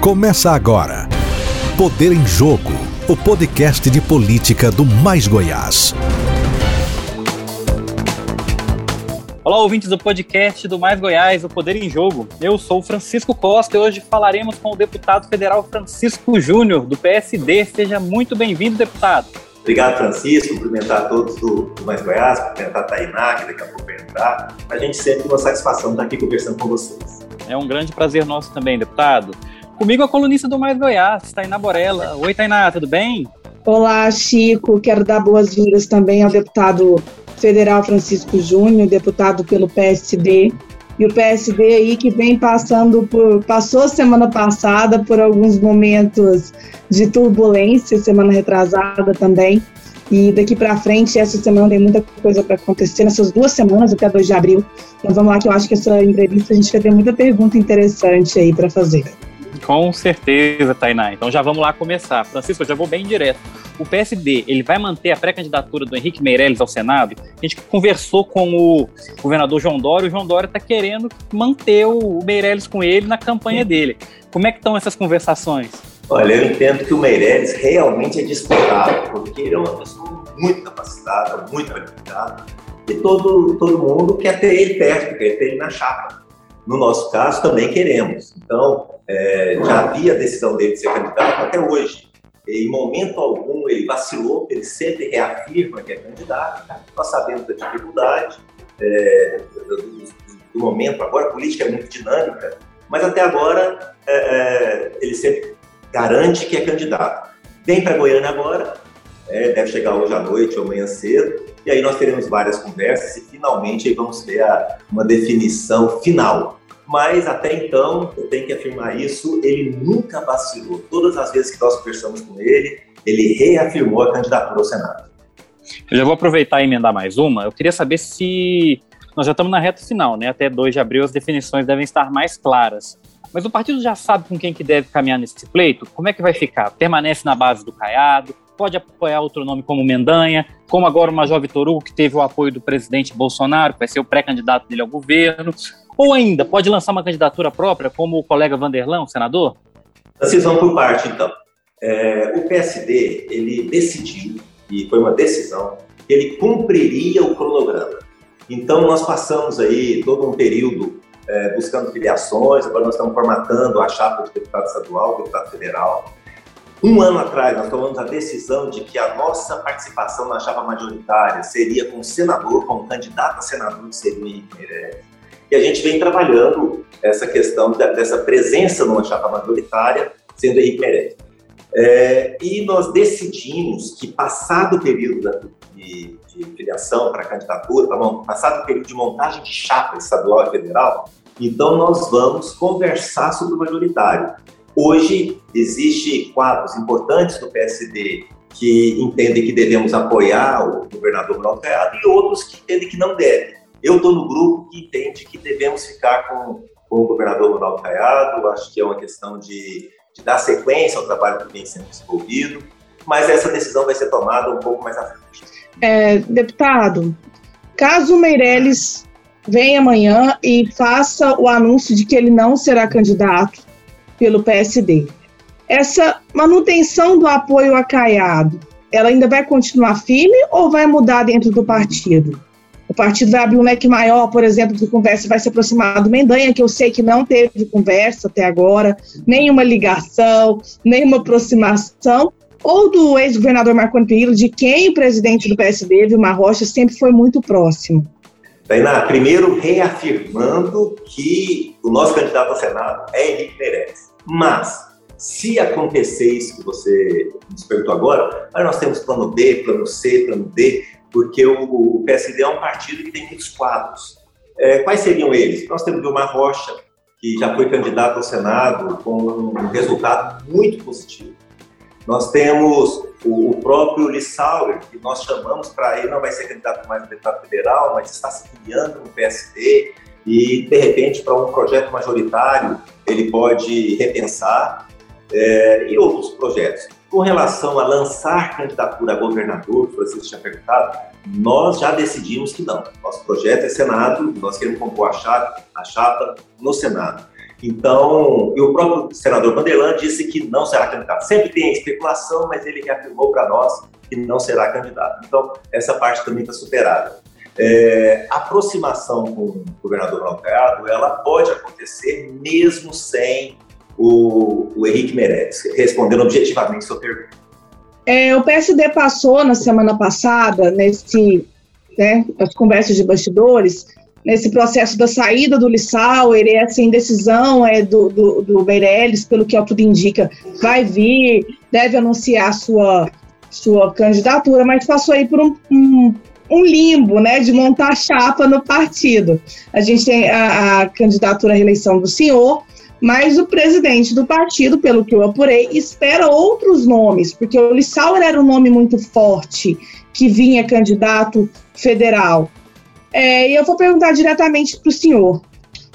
Começa agora. Poder em Jogo, o podcast de política do Mais Goiás. Olá, ouvintes do podcast do Mais Goiás, o Poder em Jogo. Eu sou o Francisco Costa e hoje falaremos com o deputado federal Francisco Júnior, do PSD. Seja muito bem-vindo, deputado. Obrigado, Francisco. Cumprimentar a todos do, do Mais Goiás, cumprimentar a Tainá, que daqui a pouco vai entrar. A gente sempre tem uma satisfação estar aqui conversando com vocês. É um grande prazer nosso também, deputado. Comigo a colunista do Mais Goiás, Tainá Borella. Oi, Tainá, tudo bem? Olá, Chico. Quero dar boas-vindas também ao deputado federal Francisco Júnior, deputado pelo PSD. E o PSD aí que vem passando por. passou semana passada por alguns momentos de turbulência, semana retrasada também. E daqui para frente, essa semana tem muita coisa para acontecer, nessas duas semanas, até 2 de abril. Então vamos lá, que eu acho que essa entrevista a gente vai ter muita pergunta interessante aí para fazer. Com certeza, Tainá. Então já vamos lá começar. Francisco, eu já vou bem direto. O PSD, ele vai manter a pré-candidatura do Henrique Meirelles ao Senado? A gente conversou com o governador João Dória, o João Dória está querendo manter o Meirelles com ele na campanha dele. Como é que estão essas conversações? Olha, eu entendo que o Meirelles realmente é disputado, porque ele é uma pessoa muito capacitada, muito qualificada, e todo, todo mundo quer ter ele perto, quer ter ele na chapa. No nosso caso, também queremos. Então, é, já havia a decisão dele de ser candidato até hoje. Em momento algum ele vacilou, ele sempre reafirma que é candidato. Nós sabemos da dificuldade é, do, do, do, momento agora, a política é muito dinâmica, mas até agora é, é ele sempre garante que é candidato. Vem para Goiânia agora, é, deve chegar hoje à noite ou amanhã cedo, e aí nós teremos várias conversas e finalmente vamos ter a, uma definição final mas até então, eu tenho que afirmar isso, ele nunca vacilou. Todas as vezes que nós conversamos com ele, ele reafirmou a candidatura ao Senado. Eu já vou aproveitar e emendar mais uma. Eu queria saber se nós já estamos na reta final, né? Até 2 de abril as definições devem estar mais claras. Mas o partido já sabe com quem que deve caminhar nesse pleito? Como é que vai ficar? Permanece na base do Caiado? Pode apoiar outro nome como Mendanha? Como agora o Major Vitor Hugo, que teve o apoio do presidente Bolsonaro, que vai ser o pré-candidato dele ao governo? Ou ainda, pode lançar uma candidatura própria, como o colega Vanderlão, senador? Vocês vão por parte, então. É, o PSD, ele decidiu, e foi uma decisão, que ele cumpriria o cronograma. Então, nós passamos aí todo um período é, buscando filiações, agora nós estamos formatando a chapa de deputado estadual, deputado federal. Um ano atrás, nós tomamos a decisão de que a nossa participação na chapa majoritária seria com o senador, com candidato a senador, que seria o Henrique Meirelles. E a gente vem trabalhando essa questão dessa presença numa chapa majoritária, sendo Henrique Meirelles. É, e nós decidimos que, passado o período da, de, de filiação para candidatura, passado o período de montagem de chapa estadual e federal, então nós vamos conversar sobre o majoritário. Hoje, existe quadros importantes do PSD que entendem que devemos apoiar o governador Ronaldo Caiado e outros que entendem que não devem. Eu estou no grupo que entende que devemos ficar com, com o governador Ronaldo Caiado, acho que é uma questão de, de dar sequência ao trabalho que vem sendo desenvolvido, mas essa decisão vai ser tomada um pouco mais à frente. É, deputado, caso Meirelles venha amanhã e faça o anúncio de que ele não será candidato pelo PSD, essa manutenção do apoio a Caiado, ela ainda vai continuar firme ou vai mudar dentro do partido? O partido vai abrir um leque maior, por exemplo, de conversa, vai se aproximar do Mendanha, que eu sei que não teve conversa até agora, nenhuma ligação, nenhuma aproximação, ou do ex-governador Marconi Perillo, de quem o presidente do PSD, Vilmar Rocha, sempre foi muito próximo. Tainá, primeiro reafirmando que o nosso candidato ao Senado é Henrique Meirelles. Mas, se acontecer isso que você nos agora, aí nós temos plano B, plano C, plano D, porque o, PSD é um partido que tem muitos quadros. É, quais seriam eles? Nós temos Vilmar Rocha, que já foi candidato ao Senado com um resultado muito positivo. Nós temos o, o próprio Lissauer, que nós chamamos para ele, não vai ser candidato mais a deputado federal, mas está se filiando no PSD e, de repente, para um projeto majoritário, ele pode repensar, é, e outros projetos. Com relação a lançar candidatura a governador, que você tinha perguntado, nós já decidimos que não. Nosso projeto é Senado, nós queremos compor a chapa, a chapa no Senado. Então, e o próprio senador Vanderlan disse que não será candidato. Sempre tem especulação, mas ele reafirmou para nós que não será candidato. Então, essa parte também está superada. É, aproximação com o governador Ronaldo ela pode acontecer mesmo sem o, o Henrique Meirelles, respondendo objetivamente sua pergunta. É, o PSD passou na semana passada, nesse, né, as conversas de bastidores, nesse processo da saída do Lissauer e essa indecisão é, do, do, do Meirelles, pelo que tudo indica, vai vir, deve anunciar sua, sua candidatura, mas passou aí por um, um, um limbo, né, de montar chapa no partido. A gente tem a, a candidatura à reeleição do senhor, mas o presidente do partido, pelo que eu apurei, espera outros nomes, porque o Lissauer era um nome muito forte que vinha candidato federal. É, e eu vou perguntar diretamente para o senhor.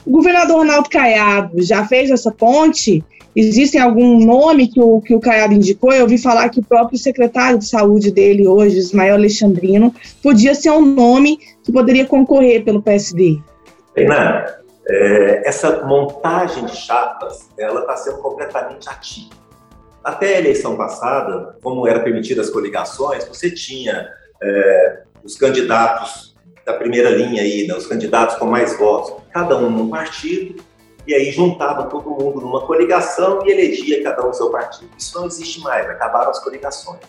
O governador Ronaldo Caiado já fez essa ponte? Existem algum nome que o, que o Caiado indicou? Eu ouvi falar que o próprio secretário de saúde dele hoje, Ismael Alexandrino, podia ser um nome que poderia concorrer pelo PSD. Renan, é, essa montagem de chapas, ela está sendo completamente ativa. Até a eleição passada, como era permitida as coligações, você tinha é, os candidatos da primeira linha aí, né, os candidatos com mais votos, cada um num partido, e aí juntava todo mundo numa coligação e elegia cada um seu partido. Isso não existe mais, acabaram as coligações.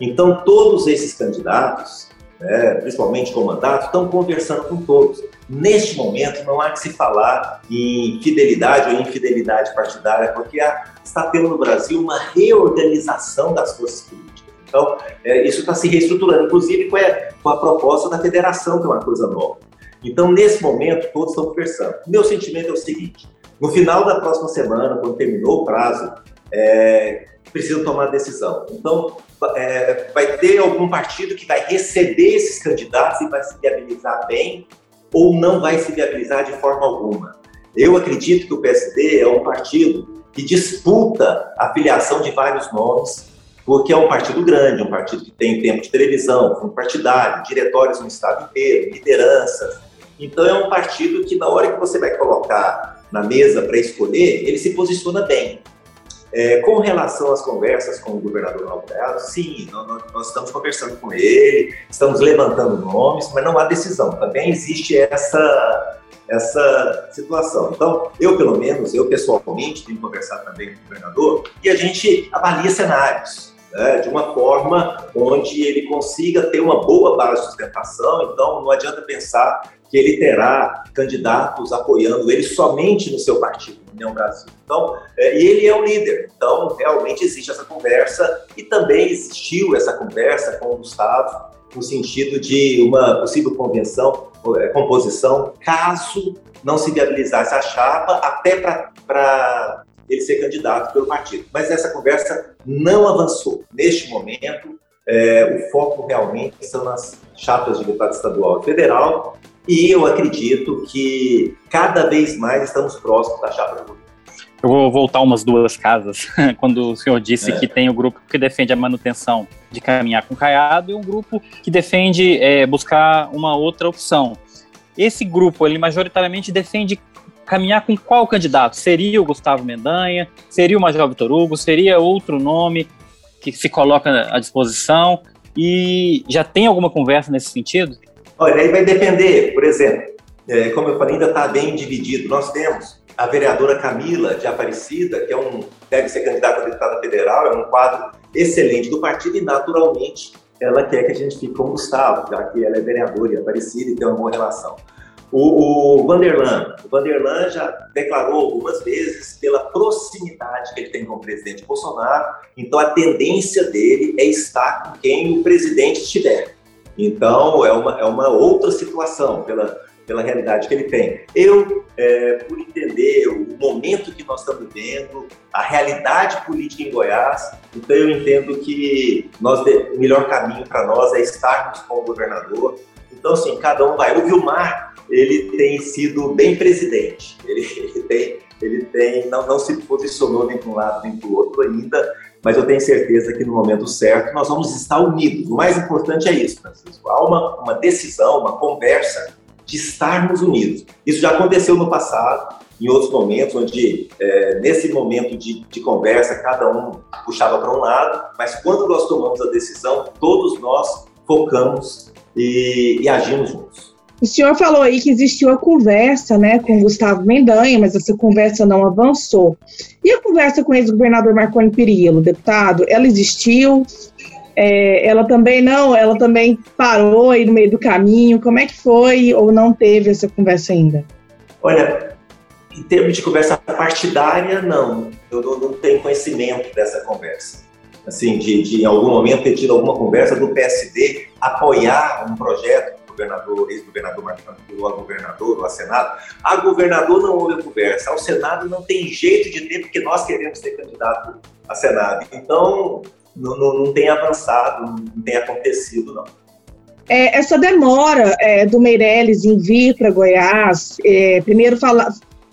Então, todos esses candidatos, né, principalmente com mandato, estão conversando com todos. Neste momento, não há que se falar em fidelidade ou infidelidade partidária, porque há, está tendo no Brasil uma reorganização das forças políticas. Então, é, isso está se reestruturando, inclusive com a, com a proposta da federação, que é uma coisa nova. Então, nesse momento, todos estão conversando. Meu sentimento é o seguinte: no final da próxima semana, quando terminou o prazo, é, precisam tomar decisão. Então, é, vai ter algum partido que vai receber esses candidatos e vai se viabilizar bem ou não vai se viabilizar de forma alguma. Eu acredito que o PSD é um partido que disputa a filiação de vários nomes, porque é um partido grande, um partido que tem tempo de televisão, fundo partidário, diretórios no estado inteiro, lideranças. Então é um partido que na hora que você vai colocar na mesa para escolher, ele se posiciona bem. É, com relação às conversas com o governador Alberto, sim, nós, nós, estamos conversando com ele, estamos levantando nomes, mas não há decisão. Também existe essa, essa situação. Então, eu, pelo menos, eu pessoalmente, tenho conversado também com o governador e a gente avalia cenários né, de uma forma onde ele consiga ter uma boa base de sustentação. Então, não adianta pensar que ele terá candidatos apoiando ele somente no seu partido, União Brasil. Então, é, e ele é o líder. Então, realmente existe essa conversa e também existiu essa conversa com o Gustavo no sentido de uma possível convenção, é, composição, caso não se viabilizasse a chapa, até para ele ser candidato pelo partido. Mas essa conversa não avançou. Neste momento, é, o foco realmente são nas chapas de deputado estadual e federal, e eu acredito que cada vez mais estamos próximos da chapa do eu vou voltar umas duas casas, quando o senhor disse é. que tem o grupo que defende a manutenção de caminhar com caiado e um grupo que defende é, buscar uma outra opção. Esse grupo, ele majoritariamente defende caminhar com qual candidato? Seria o Gustavo Mendanha? Seria o Major Vitor Hugo? Seria outro nome que se coloca à disposição? E já tem alguma conversa nesse sentido? Olha, aí vai depender, por exemplo, é, como eu falei, ainda está bem dividido. Nós temos a vereadora Camila de Aparecida, que é um, deve ser candidata a deputada federal, é um quadro excelente do partido e, naturalmente, ela quer que a gente fique com o Gustavo, já que ela é vereadora e Aparecida e tem uma boa relação. O, o Vanderlan, o Vanderlan já declarou algumas vezes pela proximidade que ele tem com o presidente Bolsonaro, então a tendência dele é estar com quem o presidente estiver. Então é uma, é uma outra situação pela, pela realidade que ele tem. Eu, é, por entender o momento que nós estamos vivendo, a realidade política em Goiás, então eu entendo que nós, o melhor caminho para nós é estarmos com o governador. Então, assim, cada um vai. O Vilmar ele tem sido bem presidente. Ele, ele tem, ele tem não, não se posicionou nem para um lado nem para o outro ainda, mas eu tenho certeza que no momento certo nós vamos estar unidos. O mais importante é isso, Francisco. Há uma, uma decisão, uma conversa de estarmos unidos. Isso já aconteceu no passado. em outros momentos, onde é, nesse momento de, de, conversa cada um puxava para um lado, mas quando nós tomamos a decisão, todos nós focamos e, e agimos juntos. O senhor falou aí que existiu a conversa né, com Gustavo Mendanha, mas essa conversa não avançou. E a conversa com o ex-governador Marconi Perillo, deputado, ela existiu? É, ela também não, ela também parou aí no meio do caminho. Como é que foi ou não teve essa conversa ainda? Olha, em termos de conversa partidária, não. Eu não, não tenho conhecimento dessa conversa. Assim, de, de em algum momento ter tido alguma conversa do PSD apoiar um projeto governador, ex-governador Marcos ou a governador ou a Senado. A governador não houve conversa, ao Senado não tem jeito de ter, porque nós queremos ser candidato a Senado. Então, não, não, não tem avançado, não tem acontecido, não. É, essa demora é, do Meirelles em vir para Goiás, é, primeiro fala,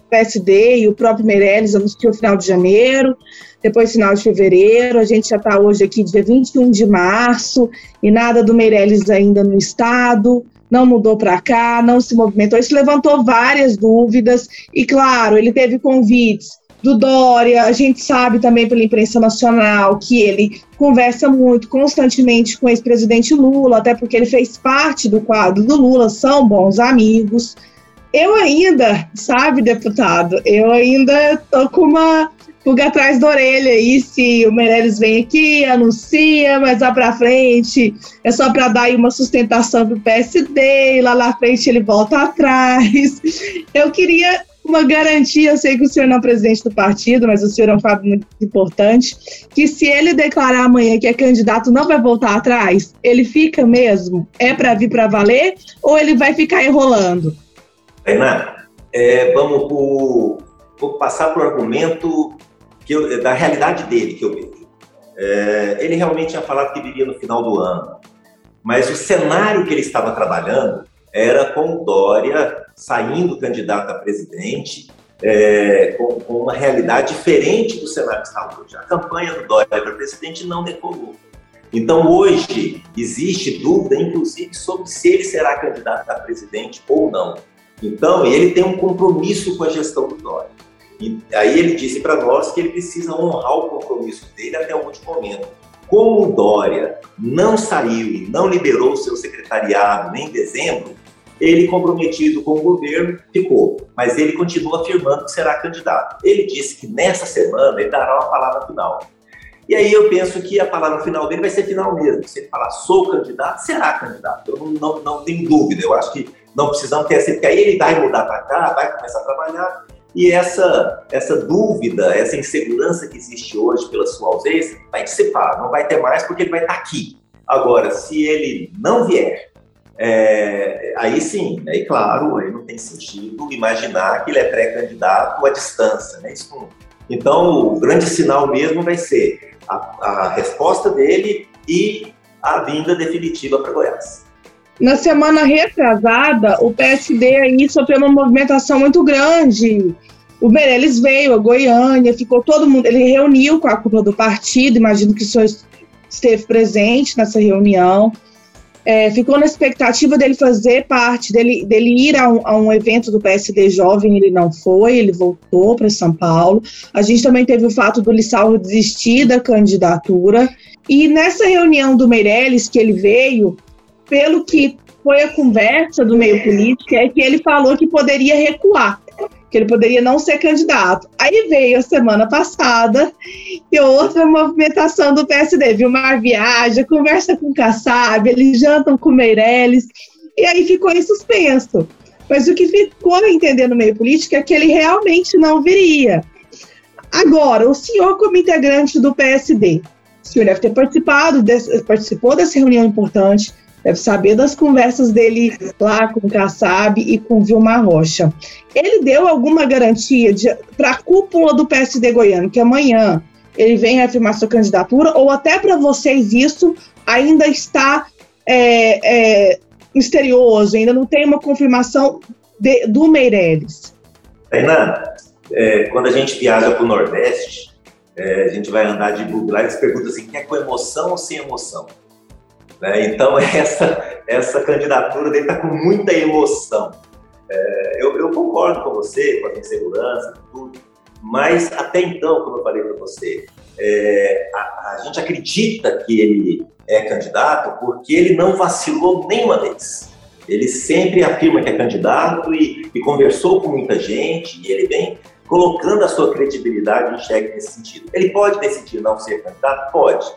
PSD e o próprio Meirelles anunciou final de janeiro, depois final de fevereiro, a gente já está hoje aqui dia 21 de março e nada do Meirelles ainda no estado não mudou para cá, não se movimentou. Isso levantou várias dúvidas e, claro, ele teve convites do Dória. A gente sabe também pela imprensa nacional que ele conversa muito constantemente com o ex-presidente Lula, até porque ele fez parte do quadro do Lula, são bons amigos. Eu ainda, sabe, deputado, eu ainda tô com uma pulga atrás da orelha aí se o Meirelles vem aqui, anuncia, mas lá para frente é só para dar uma sustentação para o PSD, e lá na frente ele volta atrás. Eu queria uma garantia, eu sei que o senhor não é presidente do partido, mas o senhor é um fato muito importante, que se ele declarar amanhã que é candidato, não vai voltar atrás, ele fica mesmo? É para vir para valer ou ele vai ficar enrolando? Renan, é, vamos vou passar para o argumento eu, da realidade dele que eu vejo. É, ele realmente tinha falado que viria no final do ano, mas o cenário que ele estava trabalhando era com Dória saindo candidato a presidente, é, com, com, uma realidade diferente do cenário que está hoje. A campanha do Dória para presidente não decolou. Então, hoje, existe dúvida, inclusive, sobre se ele será candidato a presidente ou não. Então, ele tem um compromisso com a gestão do Dória. E aí ele disse para nós que ele precisa honrar o compromisso dele até o último momento. Como o Dória não saiu e não liberou o seu secretariado nem em dezembro, ele comprometido com o governo ficou, mas ele continua afirmando que será candidato. Ele disse que nessa semana ele dará uma palavra final. E aí eu penso que a palavra final dele vai ser final mesmo. Se ele falar sou candidato, será candidato. Eu não, não, não tenho dúvida. Eu acho que não precisamos ter essa, porque aí ele vai mudar para cá, vai começar a trabalhar e essa, essa dúvida, essa insegurança que existe hoje pela sua ausência, vai dissipar, não vai ter mais porque ele vai estar aqui. Agora, se ele não vier, é, aí sim, aí claro, aí não tem sentido imaginar que ele é pré-candidato à distância, né? Isso. Então, o grande sinal mesmo vai ser a, a resposta dele e a vinda definitiva para Goiás. Na semana retrasada, o PSD aí sofreu uma movimentação muito grande. O Meirelles veio a Goiânia, ficou todo mundo. Ele reuniu com a cúpula do partido, imagino que o senhor esteve presente nessa reunião. É, ficou na expectativa dele fazer parte, dele, dele ir a um, a um, evento do PSD Jovem, ele não foi, ele voltou para São Paulo. A gente também teve o fato do Lissau desistir da candidatura. E nessa reunião do Meirelles, que ele veio, pelo que foi a conversa do meio político, é que ele falou que poderia recuar, que ele poderia não ser candidato. Aí veio a semana passada e outra movimentação do PSD, viu? Mar viaja, conversa com o Kassab, eles jantam com o Meirelles, e aí ficou em suspenso. Mas o que ficou a entender no meio político é que ele realmente não viria. Agora, o senhor, como integrante do PSD, o senhor deve ter participado, participou dessa reunião importante, deve saber das conversas dele lá com o Kassab e com Vilmar Rocha. Ele deu alguma garantia para a cúpula do PSD goiano que amanhã ele venha afirmar sua candidatura, ou até para vocês isso ainda está é, é, misterioso, ainda não tem uma confirmação de, do Meirelles? Fernanda, é, quando a gente viaja para o Nordeste, é, a gente vai andar de bug lá e eles perguntam assim, quer com emoção ou sem emoção? Né? Então, essa, essa candidatura dele está com muita emoção. É, eu, eu, concordo com você, com a insegurança, tudo, mas até então, como eu falei para você, é, a, a, gente acredita que ele é candidato porque ele não vacilou nenhuma vez. Ele sempre afirma que é candidato e, e conversou com muita gente e ele vem colocando a sua credibilidade em xeque nesse sentido. Ele pode decidir não ser candidato? Pode.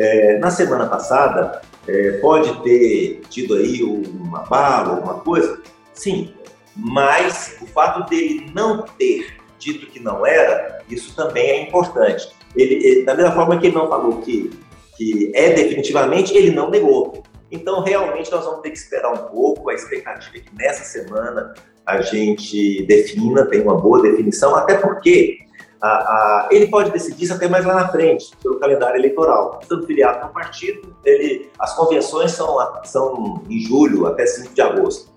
É, na semana passada, é, pode ter tido aí uma bala, alguma coisa? Sim, mas o fato dele não ter dito que não era, isso também é importante. Ele, ele, da mesma forma que ele não falou que, que é definitivamente, ele não negou. Então, realmente, nós vamos ter que esperar um pouco. A expectativa é que nessa semana a gente defina, tem uma boa definição, até porque a, a, ele pode decidir isso até mais lá na frente, pelo calendário eleitoral. Estando filiado no partido, ele, as convenções são, são em julho até 5 de agosto.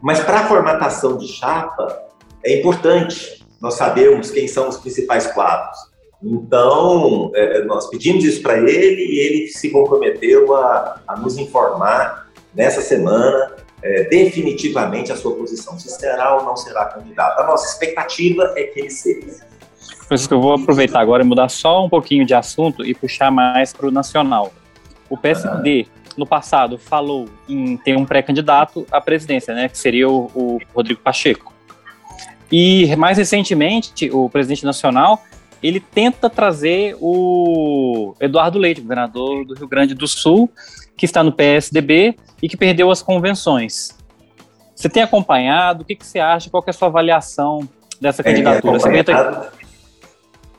Mas para a formatação de chapa, é importante nós sabermos quem são os principais quadros. Então, é, nós pedimos isso para ele e ele se comprometeu a, a nos informar nessa semana é, definitivamente a sua posição, se será ou não será candidato. A nossa expectativa é que ele seja. Francisco, eu vou aproveitar agora e mudar só um pouquinho de assunto e puxar mais para o nacional. O PSD, no passado, falou em ter um pré-candidato à presidência, né, que seria o, o Rodrigo Pacheco. E mais recentemente, o presidente nacional ele tenta trazer o Eduardo Leite, governador do Rio Grande do Sul, que está no PSDB e que perdeu as convenções. Você tem acompanhado? O que, que você acha? Qual é a sua avaliação dessa candidatura? É,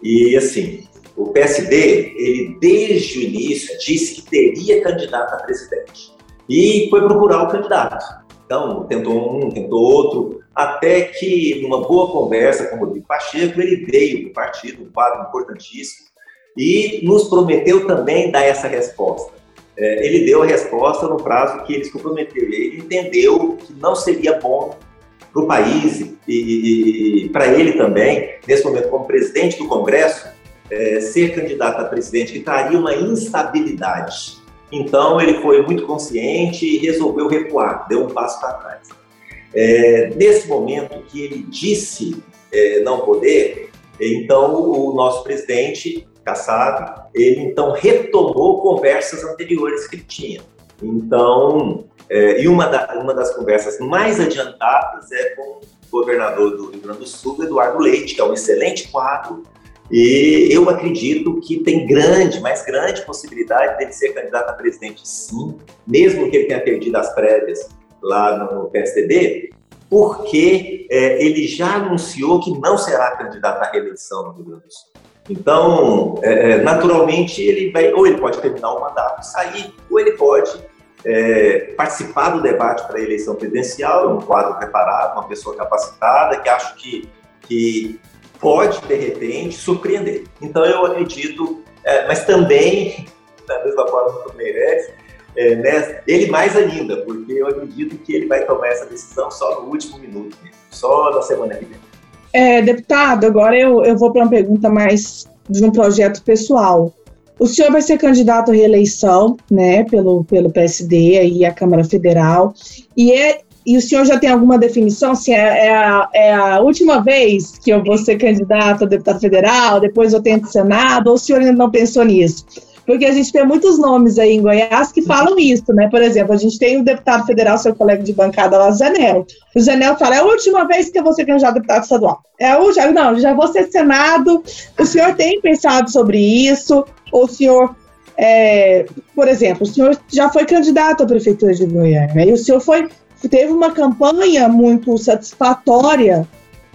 e assim, o PSD, ele desde o início disse que teria candidato a presidente. E foi procurar o candidato. Então, tentou um, tentou outro, até que, numa boa conversa com o Rodrigo Pacheco, ele veio do partido, um quadro importantíssimo, e nos prometeu também dar essa resposta. É, ele deu a resposta no prazo que ele se comprometeu. Ele entendeu que não seria bom para o país e, e, e para ele também, nesse momento, como presidente do Congresso, é, ser candidato a presidente, que traria uma instabilidade. Então, ele foi muito consciente e resolveu recuar, deu um passo para trás. É, nesse momento que ele disse é, não poder, então o nosso presidente Kassab, ele então retomou conversas anteriores que ele tinha. Então, é, e uma, da, uma das conversas mais adiantadas é com o governador do Rio Grande do Sul, Eduardo Leite, que é um excelente quadro, e eu acredito que tem grande, mais grande possibilidade dele ser candidato a presidente, sim, mesmo que ele tenha perdido as prévias lá no PSDB, porque é, ele já anunciou que não será candidato à reeleição no Rio Grande do Sul. Então, é, é naturalmente, ele vai, ou ele pode terminar o mandato e sair, ou ele pode é, participar do debate para a eleição presidencial, é um quadro preparado, uma pessoa capacitada, que acho que, que pode, de repente, surpreender. Então, eu acredito, é, mas também, da mesma forma que o Meirelles, é, né, ele mais ainda, porque eu acredito que ele vai tomar essa decisão só no último minuto, só na semana que vem. É, deputado, agora eu, eu vou para uma pergunta mais de um projeto pessoal. O senhor vai ser candidato à reeleição, né, pelo, pelo PSD aí à Câmara Federal, e, é, e o senhor já tem alguma definição se é, é, a, é a última vez que eu vou ser candidato a deputado federal, depois eu tento Senado, ou o senhor ainda não pensou nisso? Porque a gente tem muitos nomes aí em Goiás que falam isso, né? Por exemplo, a gente tem o deputado federal, seu colega de bancada lá, Zanel. O Zanel fala, é a última vez que eu vou ser candidato a deputado estadual. É o já, não, já vou ser Senado. O senhor tem pensado sobre isso? Ou o senhor, é, por exemplo, o senhor já foi candidato à prefeitura de Goiânia, né? e o senhor foi, teve uma campanha muito satisfatória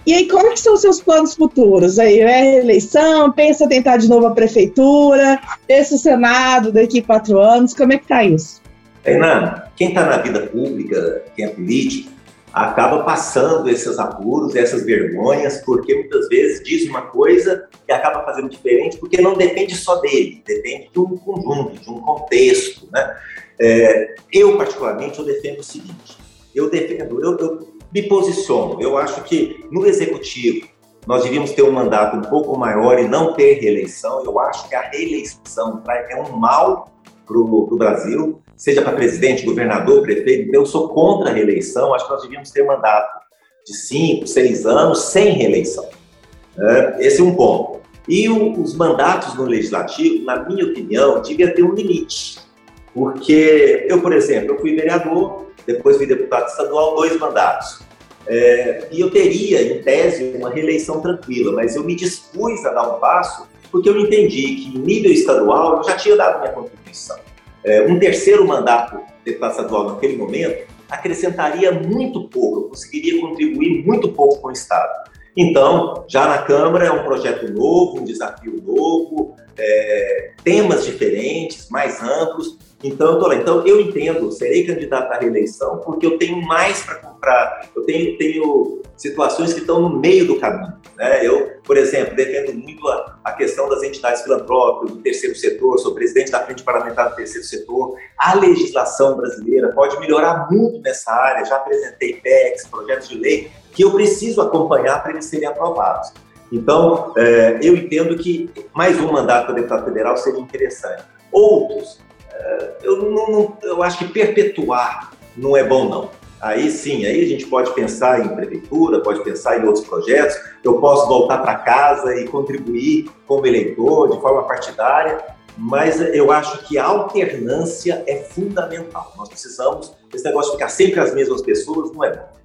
e aí, que são os seus planos futuros? Aí, é eleição, pensa tentar de novo a prefeitura, pensa Senado daqui a quatro anos, como é que tá isso? Renan, quem está na vida pública, quem é político, acaba passando esses apuros, essas vergonhas, porque muitas vezes diz uma coisa e acaba fazendo diferente, porque não depende só dele, depende de um conjunto, de um contexto, né? É, eu, particularmente, eu defendo o seguinte, eu defendo, eu, eu me posiciono. Eu acho que no executivo nós devíamos ter um mandato um pouco maior e não ter reeleição. Eu acho que a reeleição é um mal para o Brasil, seja para presidente, governador, prefeito. Eu sou contra a reeleição. Acho que nós devíamos ter mandato de cinco, seis anos sem reeleição. É, esse é um ponto. E os mandatos no legislativo, na minha opinião, devia ter um limite. Porque eu, por exemplo, eu fui vereador, depois fui deputado estadual, dois mandatos. É, e eu teria, em tese, uma reeleição tranquila, mas eu me dispus a dar um passo porque eu entendi que, em nível estadual, eu já tinha dado minha contribuição. É, um terceiro mandato deputado estadual naquele momento acrescentaria muito pouco, eu conseguiria contribuir muito pouco com o Estado. Então, já na Câmara é um projeto novo, um desafio novo, é, temas diferentes, mais amplos, então, eu tô lá. Então, eu entendo, serei candidato à reeleição, porque eu tenho mais para comprar. Eu tenho, tenho situações que estão no meio do caminho. Né? Eu, por exemplo, defendo muito a, a questão das entidades filantrópicas, do terceiro setor, sou presidente da Frente Parlamentar do Terceiro Setor. A legislação brasileira pode melhorar muito nessa área. Já apresentei PECs, projetos de lei, que eu preciso acompanhar para eles serem aprovados. Então, é, eu entendo que mais um mandato para deputado federal seria interessante. Outros eu, não, não, eu acho que perpetuar não é bom, não. Aí sim, aí a gente pode pensar em prefeitura, pode pensar em outros projetos. Eu posso voltar para casa e contribuir como eleitor, de forma partidária, mas eu acho que a alternância é fundamental. Nós precisamos, esse negócio de ficar sempre as mesmas pessoas não é bom.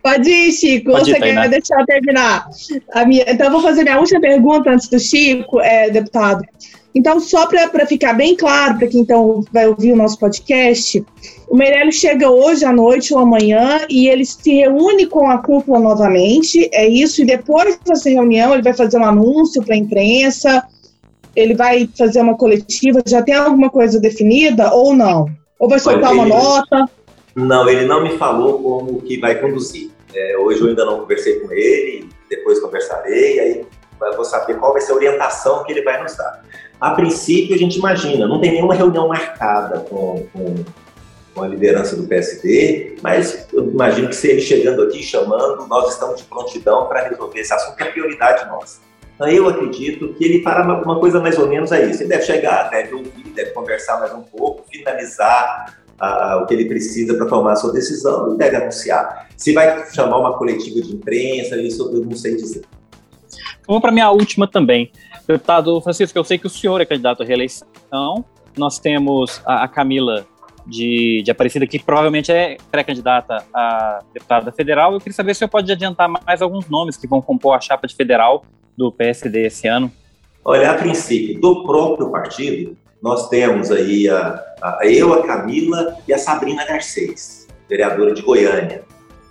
Pode ir, Chico. Pode ir, Você quer deixar eu terminar? A minha... Então, eu vou fazer minha última pergunta antes do Chico, é, deputado. Então, só para ficar bem claro, para quem então vai ouvir o nosso podcast, o Meirelles chega hoje à noite ou amanhã e ele se reúne com a cúpula novamente, é isso, e depois dessa reunião ele vai fazer um anúncio para a imprensa, ele vai fazer uma coletiva, já tem alguma coisa definida ou não? Ou vai soltar uma nota? Não, ele não me falou como que vai conduzir. É, hoje eu ainda não conversei com ele, depois conversarei, aí vou saber qual vai ser a orientação que ele vai nos dar. A princípio, a gente imagina, não tem nenhuma reunião marcada com, com, com a liderança do PSD, mas eu imagino que se ele chegando aqui, chamando, nós estamos de prontidão para resolver esse assunto, que é prioridade nossa. Então, eu acredito que ele fará uma coisa mais ou menos aí. Ele deve chegar, deve ouvir, deve conversar mais um pouco, finalizar uh, o que ele precisa para tomar a sua decisão e deve anunciar. Se vai chamar uma coletiva de imprensa, isso eu não sei dizer. Vamos para minha última também. Deputado Francisco, eu sei que o senhor é candidato à reeleição. Nós temos a, a Camila de, de Aparecida, que provavelmente é pré-candidata a deputada federal. Eu queria saber se o senhor pode adiantar mais alguns nomes que vão compor a chapa de federal do PSD esse ano. Olha, a princípio, do próprio partido, nós temos aí a, a, eu, a Camila e a Sabrina Garcês, vereadora de Goiânia,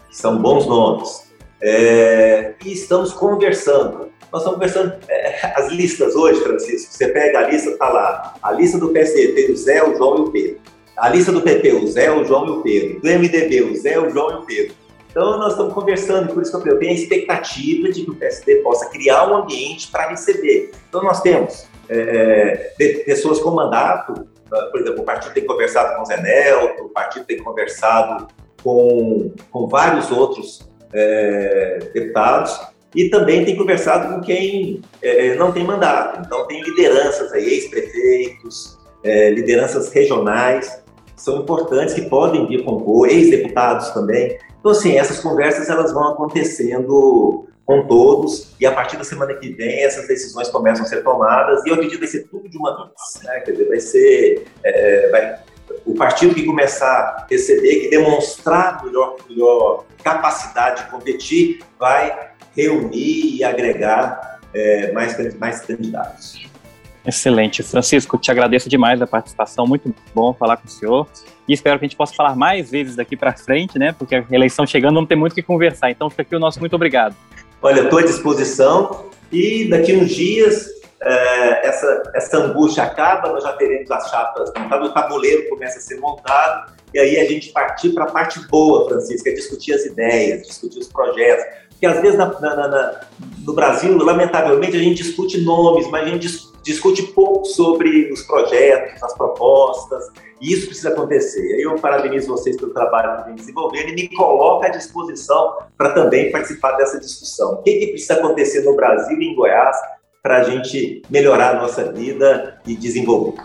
que são bons nomes. É, e estamos conversando nós estamos conversando é, as listas hoje, Francisco. Você pega a lista, está lá. A lista do PSD tem o Zé, o João e o Pedro. A lista do PP, o Zé, o João e o Pedro. Do MDB, o Zé, o João e o Pedro. Então, nós estamos conversando, por isso que eu tenho a expectativa de que o PSD possa criar um ambiente para receber. Então, nós temos é, é pessoas com mandato, ah, por exemplo, o partido tem conversado com o Zé Nelto, o partido tem conversado com, com vários outros é, deputados, e também tem conversado com quem é, é, não tem mandato. Então, tem lideranças aí, ex-prefeitos, é, lideranças regionais, que são importantes, que podem vir compor, ex-deputados também. Então, assim, essas conversas elas vão acontecendo com todos e a partir da semana que vem essas decisões começam a ser tomadas e eu acredito que vai ser tudo de uma vez. Né? Quer dizer, vai ser... É, vai, o partido que começar a receber, que demonstrar melhor, melhor capacidade de competir, vai reunir e agregar é, mais, mais candidatos. Excelente. Francisco, te agradeço demais a participação, muito bom falar com o senhor. E espero que a gente possa falar mais vezes daqui para frente, né? Porque a eleição chegando não tem muito o que conversar. Então fica aqui o nosso muito obrigado. Olha, estou à disposição e daqui uns dias é, essa, essa angústia acaba, nós já teremos as chapas montadas, o tabuleiro começa a ser montado e aí a gente partir para a parte boa, Francisco, é discutir as ideias, discutir os projetos que às vezes na, na, na, no Brasil, lamentavelmente, a gente discute nomes, mas a gente dis, discute pouco sobre os projetos, as propostas, e isso precisa acontecer. Eu parabenizo vocês pelo trabalho que vem desenvolvendo e me coloco à disposição para também participar dessa discussão. O que, que precisa acontecer no Brasil e em Goiás para a gente melhorar a nossa vida e desenvolver?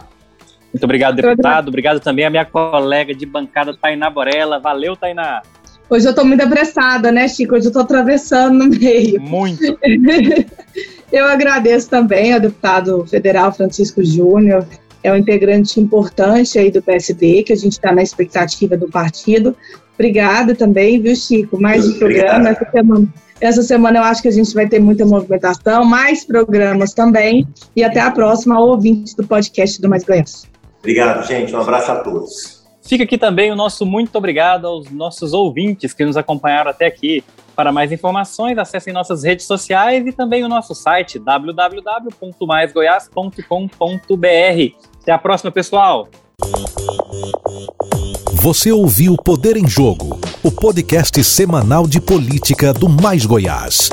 Muito obrigado, deputado. Obrigado também à minha colega de bancada, Tainá Borella. Valeu, Tainá. Hoje eu estou muito apressada, né, Chico? Hoje eu estou atravessando no meio. Muito. eu agradeço também ao deputado federal Francisco Júnior, é um integrante importante aí do PSD, que a gente está na expectativa do partido. Obrigada também, viu, Chico? Mais um programa. Essa semana, essa semana eu acho que a gente vai ter muita movimentação, mais programas também. E até a próxima, ouvinte do podcast do Mais Goiás. Obrigado, gente. Um abraço a todos. Fica aqui também o nosso muito obrigado aos nossos ouvintes que nos acompanharam até aqui. Para mais informações, acessem nossas redes sociais e também o nosso site www.maisgoias.com.br. Até a próxima, pessoal! Você ouviu Poder em Jogo, o podcast semanal de política do Mais Goiás.